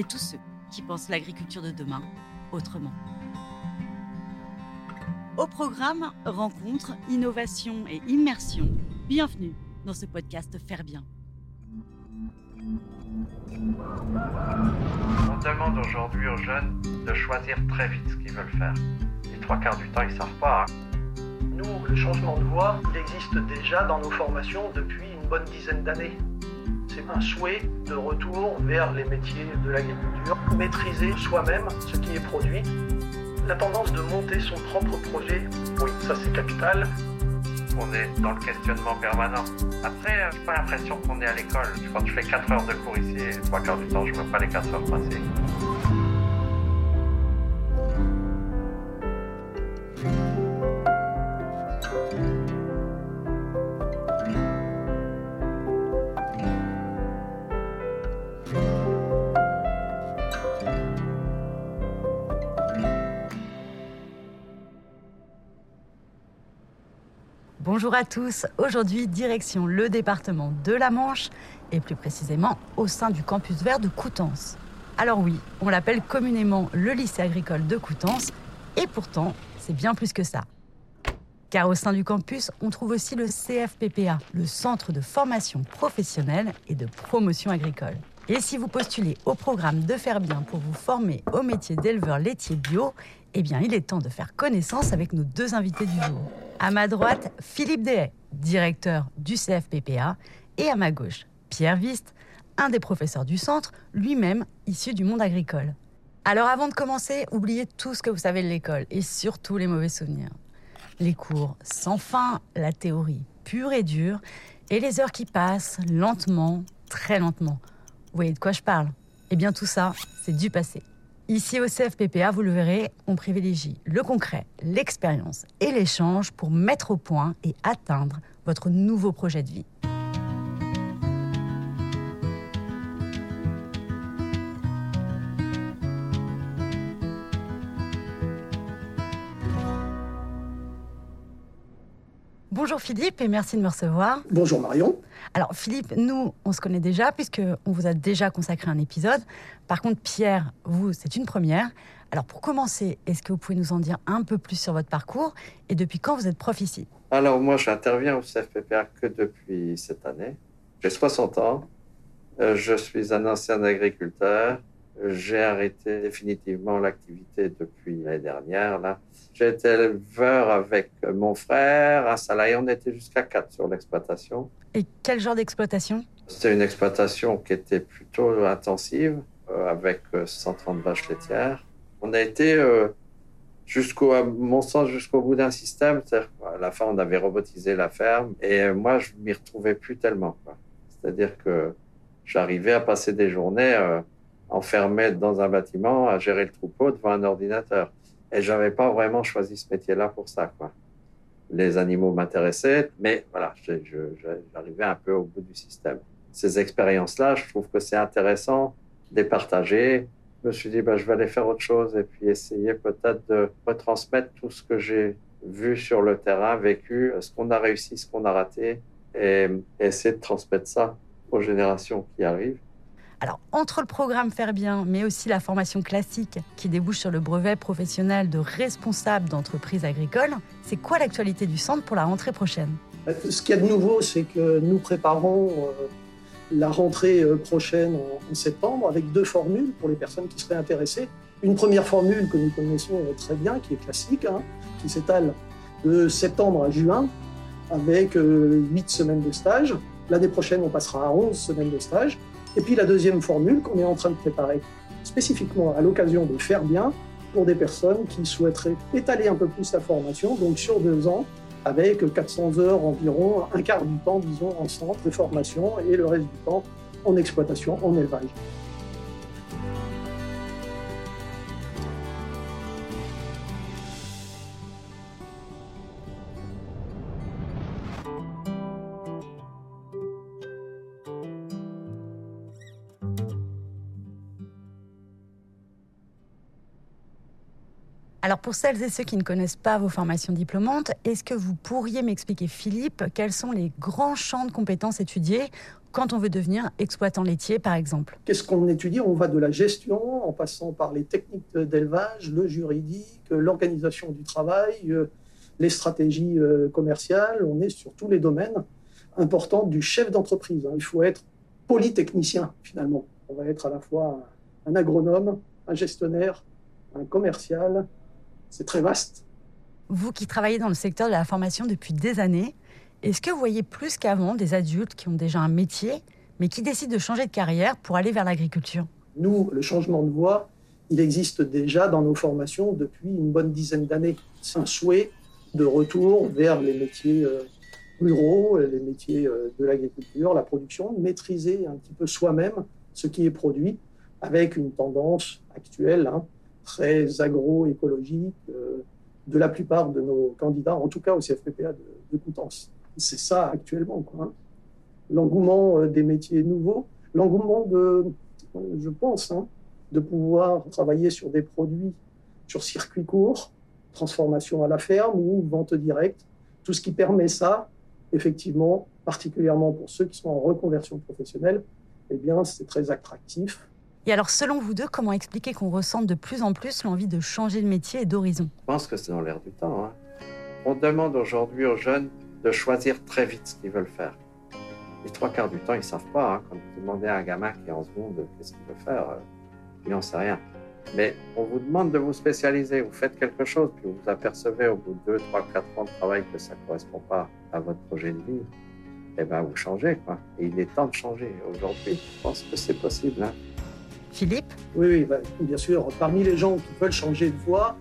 et tous ceux qui pensent l'agriculture de demain autrement. Au programme Rencontres, Innovation et Immersion, bienvenue dans ce podcast Faire Bien. On demande aujourd'hui aux jeunes de choisir très vite ce qu'ils veulent faire. Les trois quarts du temps, ils ne savent pas. hein. Nous, le changement de voie, il existe déjà dans nos formations depuis une bonne dizaine d'années. Un souhait de retour vers les métiers de l'agriculture, maîtriser soi-même ce qui est produit. La tendance de monter son propre projet, oui, ça c'est capital. On est dans le questionnement permanent. Après, euh, j'ai pas l'impression qu'on est à l'école. Quand je fais 4 heures de cours ici, trois quarts du temps, je vois pas les 4 heures passer. Bonjour à tous. Aujourd'hui, direction le département de la Manche et plus précisément au sein du campus vert de Coutances. Alors oui, on l'appelle communément le lycée agricole de Coutances et pourtant, c'est bien plus que ça. Car au sein du campus, on trouve aussi le CFPPA, le Centre de formation professionnelle et de promotion agricole. Et si vous postulez au programme de Faire Bien pour vous former au métier d'éleveur laitier bio, eh bien, il est temps de faire connaissance avec nos deux invités du jour. À ma droite, Philippe Dehaye, directeur du CFPPA, et à ma gauche, Pierre Vist, un des professeurs du centre, lui-même issu du monde agricole. Alors avant de commencer, oubliez tout ce que vous savez de l'école et surtout les mauvais souvenirs. Les cours sans fin, la théorie pure et dure, et les heures qui passent lentement, très lentement. Vous voyez de quoi je parle Eh bien tout ça, c'est du passé. Ici au CFPPA, vous le verrez, on privilégie le concret, l'expérience et l'échange pour mettre au point et atteindre votre nouveau projet de vie. Bonjour Philippe et merci de me recevoir. Bonjour Marion. Alors Philippe, nous, on se connaît déjà puisque on vous a déjà consacré un épisode. Par contre, Pierre, vous, c'est une première. Alors pour commencer, est-ce que vous pouvez nous en dire un peu plus sur votre parcours et depuis quand vous êtes prof ici? Alors moi, j'interviens au CFPPA que depuis cette année. J'ai 60 ans. Euh, Je suis un ancien agriculteur. J'ai arrêté définitivement l'activité depuis l'année dernière. Été éleveur avec mon frère, un salarié. On était jusqu'à quatre sur l'exploitation. Et quel genre d'exploitation? C'était une exploitation qui était plutôt intensive, euh, avec euh, 130 vaches laitières. On a été, euh, jusqu'au, à mon sens, jusqu'au bout d'un système. C'est-à-dire, À la fin, on avait robotisé la ferme. Et euh, moi, je m'y retrouvais plus tellement. C'est-à-dire que j'arrivais à passer des journées euh, enfermé dans un bâtiment, à gérer le troupeau devant un ordinateur. Et j'avais pas vraiment choisi ce métier-là pour ça, quoi. Les animaux m'intéressaient, mais voilà, je- je- je- j'arrivais un peu au bout du système. Ces expériences-là, je trouve que c'est intéressant de les partager. Je me suis dit, bah, je vais aller faire autre chose et puis essayer peut-être de retransmettre tout ce que j'ai vu sur le terrain, vécu, ce qu'on a réussi, ce qu'on a raté, et essayer de transmettre ça aux générations qui arrivent. Alors, entre le programme Faire Bien, mais aussi la formation classique qui débouche sur le brevet professionnel de responsable d'entreprise agricole, c'est quoi l'actualité du centre pour la rentrée prochaine? Ce qu'il y a de nouveau, c'est que nous préparons euh, la rentrée euh, prochaine en, septembre avec deux formules pour les personnes qui seraient intéressées. Une première formule que nous connaissons euh, très bien, qui est classique, hein, qui s'étale de septembre à juin, avec huit semaines de stage. L'année prochaine, on passera à 11 semaines de stage. Et puis la deuxième formule qu'on est en train de préparer spécifiquement à l'occasion de faire bien pour des personnes qui souhaiteraient étaler un peu plus la formation, donc sur deux ans, avec 400 heures environ, un quart du temps, disons, en centre de formation et le reste du temps en exploitation, en élevage. Alors pour celles et ceux qui ne connaissent pas vos formations diplômantes, est-ce que vous pourriez m'expliquer, Philippe, quels sont les grands champs de compétences étudiés quand on veut devenir exploitant laitier, par exemple? Qu'est-ce qu'on étudie? On va de la gestion, en passant par les techniques d'élevage, le juridique, l'organisation du travail, euh, les stratégies euh, commerciales. On est sur tous les domaines importants du chef d'entreprise. Hein. Il faut être polytechnicien, finalement. On va être à la fois un agronome, un gestionnaire, un commercial. C'est très vaste. Vous qui travaillez dans le secteur de la formation depuis des années, est-ce que vous voyez plus qu'avant des adultes qui ont déjà un métier, mais qui décident de changer de carrière pour aller vers l'agriculture? Nous, le changement de voie, il existe déjà dans nos formations depuis une bonne dizaine d'années. C'est un souhait de retour vers les métiers euh, ruraux, les métiers euh, de l'agriculture, la production, maîtriser un petit peu soi-même ce qui est produit, avec une tendance actuelle hein, très agroécologique euh, de la plupart de nos candidats, en tout cas au CFPPA de, de Coutances c'est ça actuellement. Hein. L'engouement euh, des métiers nouveaux, l'engouement de, je pense, hein, de pouvoir travailler sur des produits sur circuit court, transformation à la ferme ou vente directe, tout ce qui permet ça, effectivement, particulièrement pour ceux qui sont en reconversion professionnelle, eh bien, c'est très attractif. Et alors, selon vous deux, comment expliquer qu'on ressente de plus en plus l'envie de changer de métier et d'horizon? Je pense que c'est dans l'air du temps. Hein. On demande aujourd'hui aux jeunes de choisir très vite ce qu'ils veulent faire. Les trois quarts du temps, ils ne savent pas. Hein. Quand vous demandez à un gamin qui est en seconde qu'est-ce qu'il veut faire, euh, il n'en sait rien. Mais on vous demande de vous spécialiser, vous faites quelque chose, puis vous vous apercevez au bout de 2, 3, 4 ans de travail que ça ne correspond pas à votre projet de vie, eh bien vous changez. Quoi. Et il est temps de changer. Aujourd'hui, je pense que c'est possible. Hein. Philippe Oui, oui bah, bien sûr. Parmi les gens qui veulent changer de voie,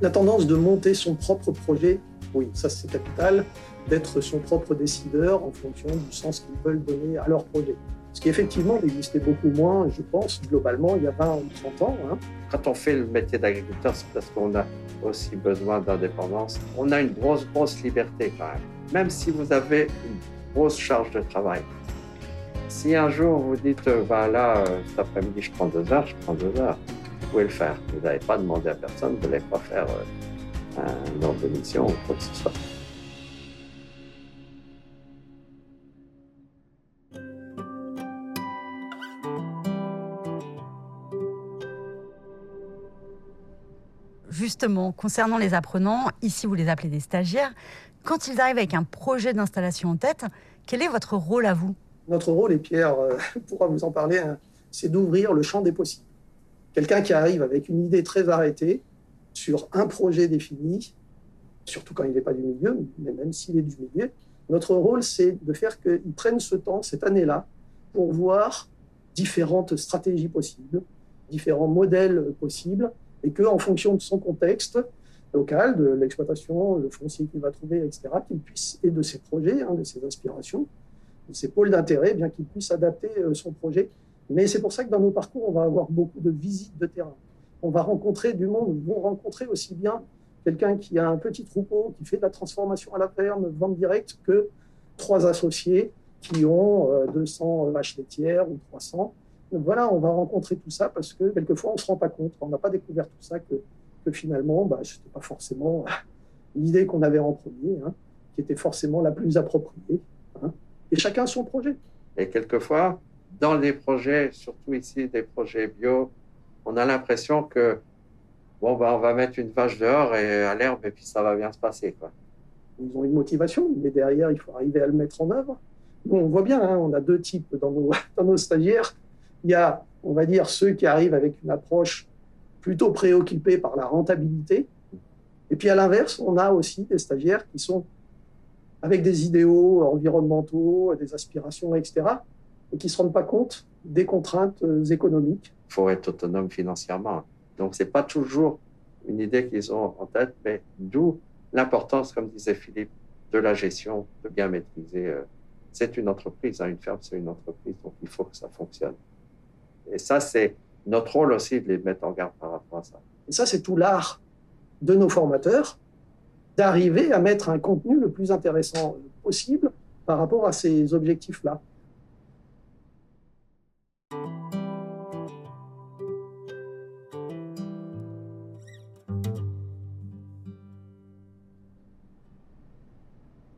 la tendance de monter son propre projet, oui, ça c'est capital d'être son propre décideur en fonction du sens qu'ils veulent donner à leur projet. Ce qui effectivement existait beaucoup moins, je pense, globalement, il y a 20 ou 30 ans. Hein. Quand on fait le métier d'agriculteur, c'est parce qu'on a aussi besoin d'indépendance. On a une grosse, grosse liberté quand même, même si vous avez une grosse charge de travail. Si un jour vous dites, bah là, euh, cet après-midi, je prends deux heures, je prends deux heures, vous pouvez le faire. Vous n'avez pas demandé à personne, vous n'allez pas faire euh, un ordre de mission ou quoi que ce soit. Justement, concernant les apprenants, ici vous les appelez des stagiaires, quand ils arrivent avec un projet d'installation en tête, quel est votre rôle à vous? Notre rôle, et Pierre euh, pourra vous en parler, hein, c'est d'ouvrir le champ des possibles. Quelqu'un qui arrive avec une idée très arrêtée sur un projet défini, surtout quand il n'est pas du milieu, mais même s'il est du milieu, notre rôle, c'est de faire qu'ils prennent ce temps, cette année-là, pour voir différentes stratégies possibles, différents modèles possibles, et qu'en fonction de son contexte local, de l'exploitation, le foncier qu'il va trouver, etc., qu'il puisse, et de ses projets, hein, de ses inspirations, ses pôles d'intérêt, bien qu'il puisse adapter euh, son projet. Mais c'est pour ça que dans nos parcours, on va avoir beaucoup de visites de terrain. On va rencontrer du monde, vont rencontrer aussi bien quelqu'un qui a un petit troupeau, qui fait de la transformation à la ferme, vente directe, que trois associés qui ont 200 euh, vaches laitières ou 300 donc voilà, on va rencontrer tout ça parce que quelquefois on ne se rend pas compte, on n'a pas découvert tout ça, que, finalement, bah, ce n'était pas forcément l'idée qu'on avait en premier, hein, qui était forcément la plus appropriée. Et chacun son projet. Et quelquefois, dans les projets, surtout ici des projets bio, on a l'impression que bon, bah, on va mettre une vache dehors et à l'herbe et puis ça va bien se passer. Quoi. Ils ont une motivation, mais derrière, il faut arriver à le mettre en œuvre. Nous, on voit bien, hein, on a deux types dans nos, dans nos stagiaires. Il y a, on va dire, ceux qui arrivent avec une approche plutôt préoccupée par la rentabilité. Et puis à l'inverse, on a aussi des stagiaires qui sont avec des idéaux environnementaux, des aspirations, etc., et qui ne se rendent pas compte des contraintes euh, économiques. Il faut être autonome financièrement. Donc, ce n'est pas toujours une idée qu'ils ont en tête, mais d'où l'importance, comme disait Philippe, de la gestion, de bien maîtriser. Euh, c'est une entreprise, hein, une ferme, c'est une entreprise, donc il faut que ça fonctionne. Et ça, c'est notre rôle aussi de les mettre en garde par rapport à ça. Et ça, c'est tout l'art de nos formateurs d'arriver à mettre un contenu le plus intéressant possible par rapport à ces objectifs-là.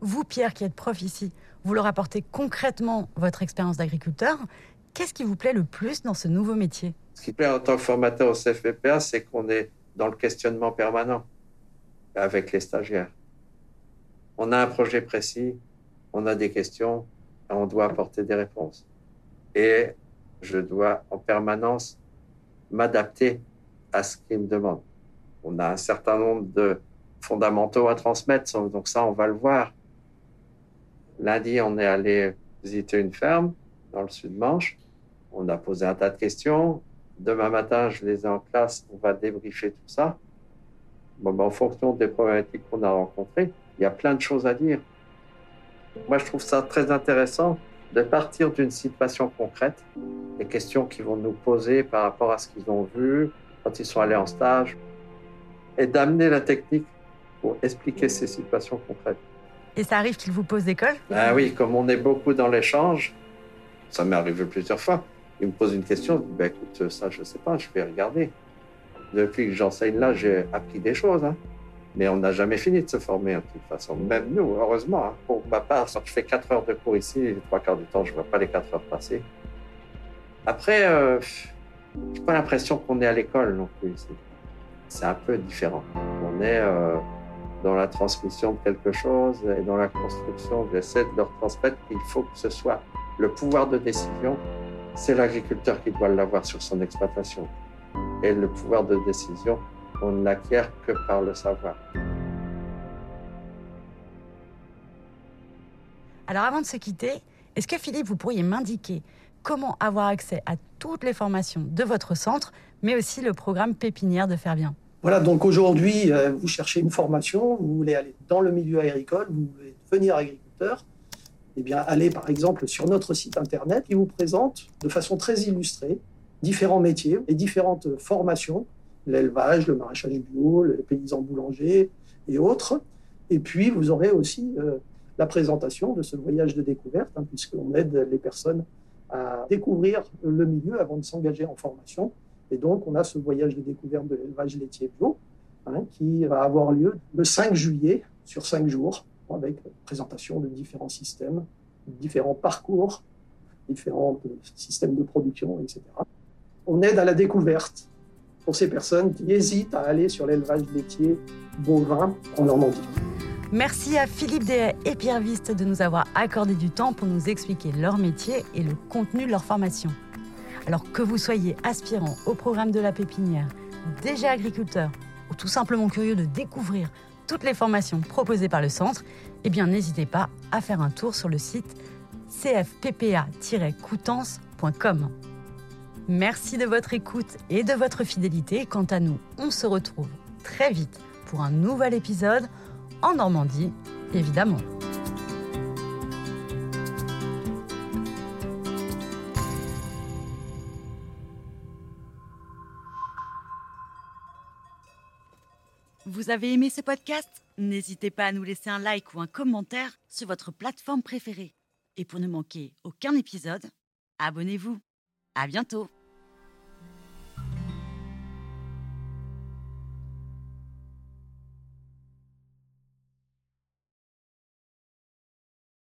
Vous, Pierre, qui êtes prof ici, vous leur apportez concrètement votre expérience d'agriculteur. Qu'est-ce qui vous plaît le plus dans ce nouveau métier? Ce qui plaît en tant que formateur au CFPPA, c'est qu'on est dans le questionnement permanent avec les stagiaires. On a un projet précis, on a des questions, on doit apporter des réponses. Et je dois en permanence m'adapter à ce qu'ils me demandent. On a un certain nombre de fondamentaux à transmettre, donc ça, on va le voir. Lundi, on est allé visiter une ferme dans le sud-Manche. On a posé un tas de questions. Demain matin, je les ai en classe. On va débriefer tout ça. Bon, ben, en fonction des problématiques qu'on a rencontrées, il y a plein de choses à dire. Moi, je trouve ça très intéressant de partir d'une situation concrète, des questions qu'ils vont nous poser par rapport à ce qu'ils ont vu quand ils sont allés en stage, et d'amener la technique pour expliquer ces situations concrètes. Et ça arrive qu'ils vous posent des cols? Ah oui, comme on est beaucoup dans l'échange, ça m'est arrivé plusieurs fois. Ils me posent une question, je dis, ben, écoute, ça, je ne sais pas, je vais regarder. Depuis que j'enseigne là, j'ai appris des choses. Hein. Mais on n'a jamais fini de se former, de toute façon. Même nous, heureusement. Hein. Pour ma part, je fais 4 heures de cours ici, les trois quarts du temps, je ne vois pas les 4 heures passer. Après, euh, je n'ai pas l'impression qu'on est à l'école non plus ici. C'est un peu différent. On est euh, dans la transmission de quelque chose et dans la construction. J'essaie de leur transmettre qu'il faut que ce soit le pouvoir de décision. C'est l'agriculteur qui doit l'avoir sur son exploitation. Et le pouvoir de décision, on ne l'acquiert que par le savoir. Alors avant de se quitter, est-ce que Philippe, vous pourriez m'indiquer comment avoir accès à toutes les formations de votre centre, mais aussi le programme pépinière de Faire Bien Voilà, donc aujourd'hui, euh, vous cherchez une formation, vous voulez aller dans le milieu agricole, vous voulez devenir agriculteur, eh bien, allez par exemple sur notre site internet qui vous présente de façon très illustrée différents métiers et différentes formations l'élevage, le maraîchage bio, les paysans boulangers et autres. Et puis, vous aurez aussi euh, la présentation de ce voyage de découverte, hein, puisqu'on aide les personnes à découvrir le milieu avant de s'engager en formation. Et donc, on a ce voyage de découverte de l'élevage laitier bio hein, qui va avoir lieu le 5 juillet sur 5 jours, avec présentation de différents systèmes, différents parcours, différents systèmes de production, etc. On aide à la découverte pour ces personnes qui hésitent à aller sur l'élevage laitier bovin en Normandie. Merci à Philippe Dehay et Pierre Viste de nous avoir accordé du temps pour nous expliquer leur métier et le contenu de leur formation. Alors que vous soyez aspirant au programme de la pépinière, déjà agriculteur ou tout simplement curieux de découvrir toutes les formations proposées par le centre, eh bien n'hésitez pas à faire un tour sur le site cfppa-coutances.com. Merci de votre écoute et de votre fidélité. Quant à nous, on se retrouve très vite pour un nouvel épisode en Normandie, évidemment. Vous avez aimé ce podcast? N'hésitez pas à nous laisser un like ou un commentaire sur votre plateforme préférée. Et pour ne manquer aucun épisode, abonnez-vous. À bientôt